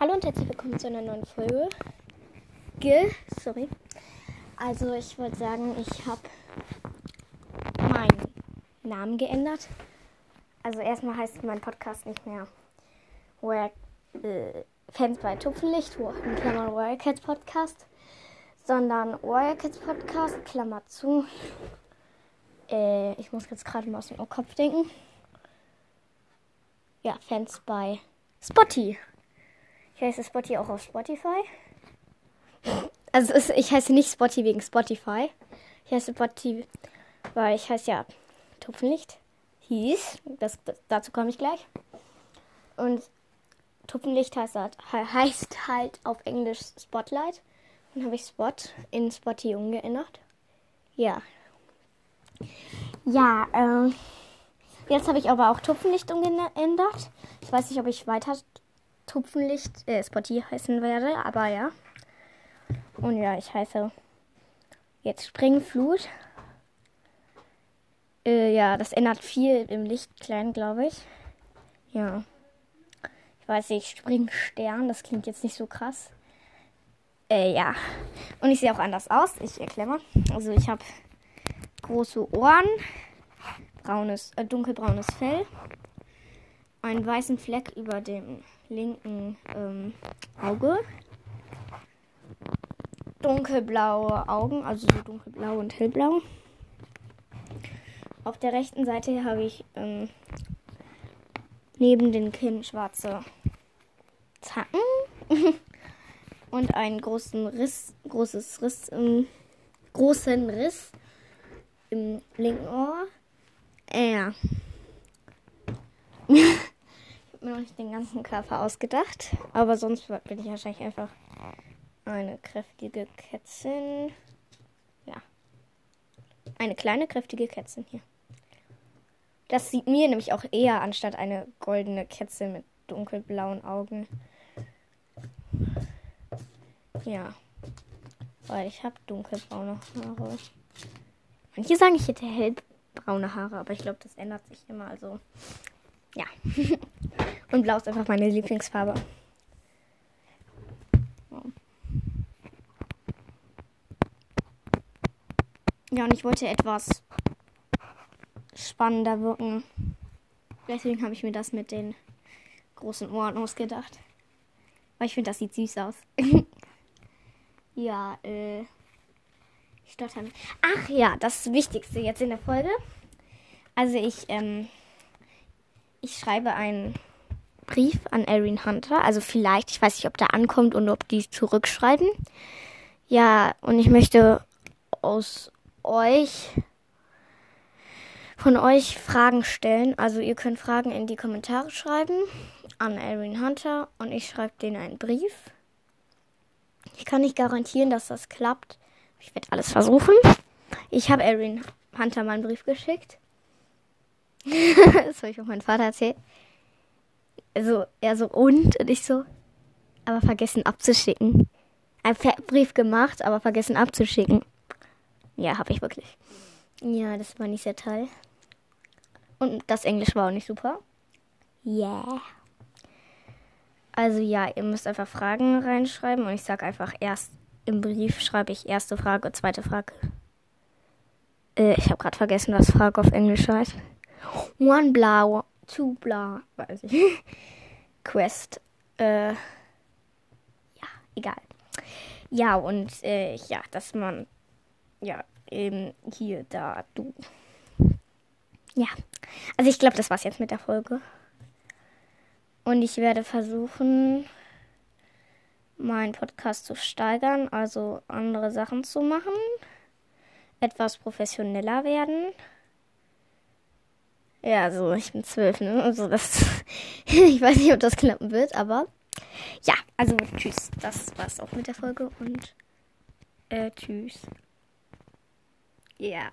Hallo und herzlich willkommen zu einer neuen Folge. Ge, sorry. Also ich wollte sagen, ich habe meinen Namen geändert. Also erstmal heißt mein Podcast nicht mehr Where, äh, Fans bei Tupfenlicht, in Klammern Warrior Cats Podcast, sondern Warrior Cats Podcast, Klammer zu. Äh, ich muss jetzt gerade mal aus dem Kopf denken. Ja, Fans bei Spotty. Ich heiße Spotty auch auf Spotify. Also es, ich heiße nicht Spotty wegen Spotify. Ich heiße Spotty, weil ich heiße ja Tupfenlicht. Hieß. Das, dazu komme ich gleich. Und Tupfenlicht heißt halt, heißt halt auf Englisch Spotlight. Dann habe ich Spot in Spotty umgeändert. Ja. Ja, ähm. Jetzt habe ich aber auch Tupfenlicht umgeändert. Ich weiß nicht, ob ich weiter Tupfenlicht, äh, Spotty heißen werde, aber ja. Und ja, ich heiße jetzt Springflut. Äh, ja, das ändert viel im Licht klein, glaube ich. Ja. Ich weiß nicht, Springstern, das klingt jetzt nicht so krass. Äh, ja. Und ich sehe auch anders aus. Ich erkläre mal. Also ich habe große Ohren, braunes, äh, dunkelbraunes Fell, einen weißen Fleck über dem linken ähm, Auge. Dunkelblaue Augen, also so dunkelblau und hellblau. Auf der rechten Seite habe ich ähm, neben den Kinn schwarze Zacken und einen großen Riss, großes Riss im großen Riss im linken Ohr. Äh. mir noch nicht den ganzen Körper ausgedacht. Aber sonst bin ich wahrscheinlich einfach eine kräftige Kätzin. Ja. Eine kleine, kräftige Kätzin hier. Das sieht mir nämlich auch eher anstatt eine goldene Kätzin mit dunkelblauen Augen. Ja. Weil ich habe dunkelbraune Haare. Manche sagen, ich hätte hellbraune Haare, aber ich glaube, das ändert sich immer. Also, ja. Und blau ist einfach meine Lieblingsfarbe. Ja, und ich wollte etwas spannender wirken. Deswegen habe ich mir das mit den großen Ohren ausgedacht. Weil ich finde, das sieht süß aus. ja, äh. Ich stotter nicht. Ach ja, das Wichtigste jetzt in der Folge. Also ich, ähm. Ich schreibe einen Brief an Erin Hunter. Also vielleicht, ich weiß nicht, ob der ankommt und ob die zurückschreiben. Ja, und ich möchte aus euch, von euch Fragen stellen. Also ihr könnt Fragen in die Kommentare schreiben an Erin Hunter und ich schreibe denen einen Brief. Ich kann nicht garantieren, dass das klappt. Ich werde alles versuchen. Ich habe Erin Hunter mal einen Brief geschickt. das habe ich auch meinem Vater erzählt also er so und und ich so, aber vergessen abzuschicken. Ein Brief gemacht, aber vergessen abzuschicken. Ja, habe ich wirklich. Ja, das war nicht sehr toll. Und das Englisch war auch nicht super. Yeah. Also ja, ihr müsst einfach Fragen reinschreiben und ich sage einfach erst im Brief schreibe ich erste Frage, zweite Frage. Äh, ich habe gerade vergessen, was Frage auf Englisch heißt. One blau, zu bla, weiß ich. Quest. Äh, ja, egal. Ja, und äh, ja, dass man, ja, eben hier, da, du. Ja, also ich glaube, das war's jetzt mit der Folge. Und ich werde versuchen, meinen Podcast zu steigern, also andere Sachen zu machen, etwas professioneller werden. Ja, also ich bin zwölf, ne? Also das. ich weiß nicht, ob das klappen wird, aber. Ja, also tschüss. Das war's auch mit der Folge und. Äh, tschüss. Ja. Yeah.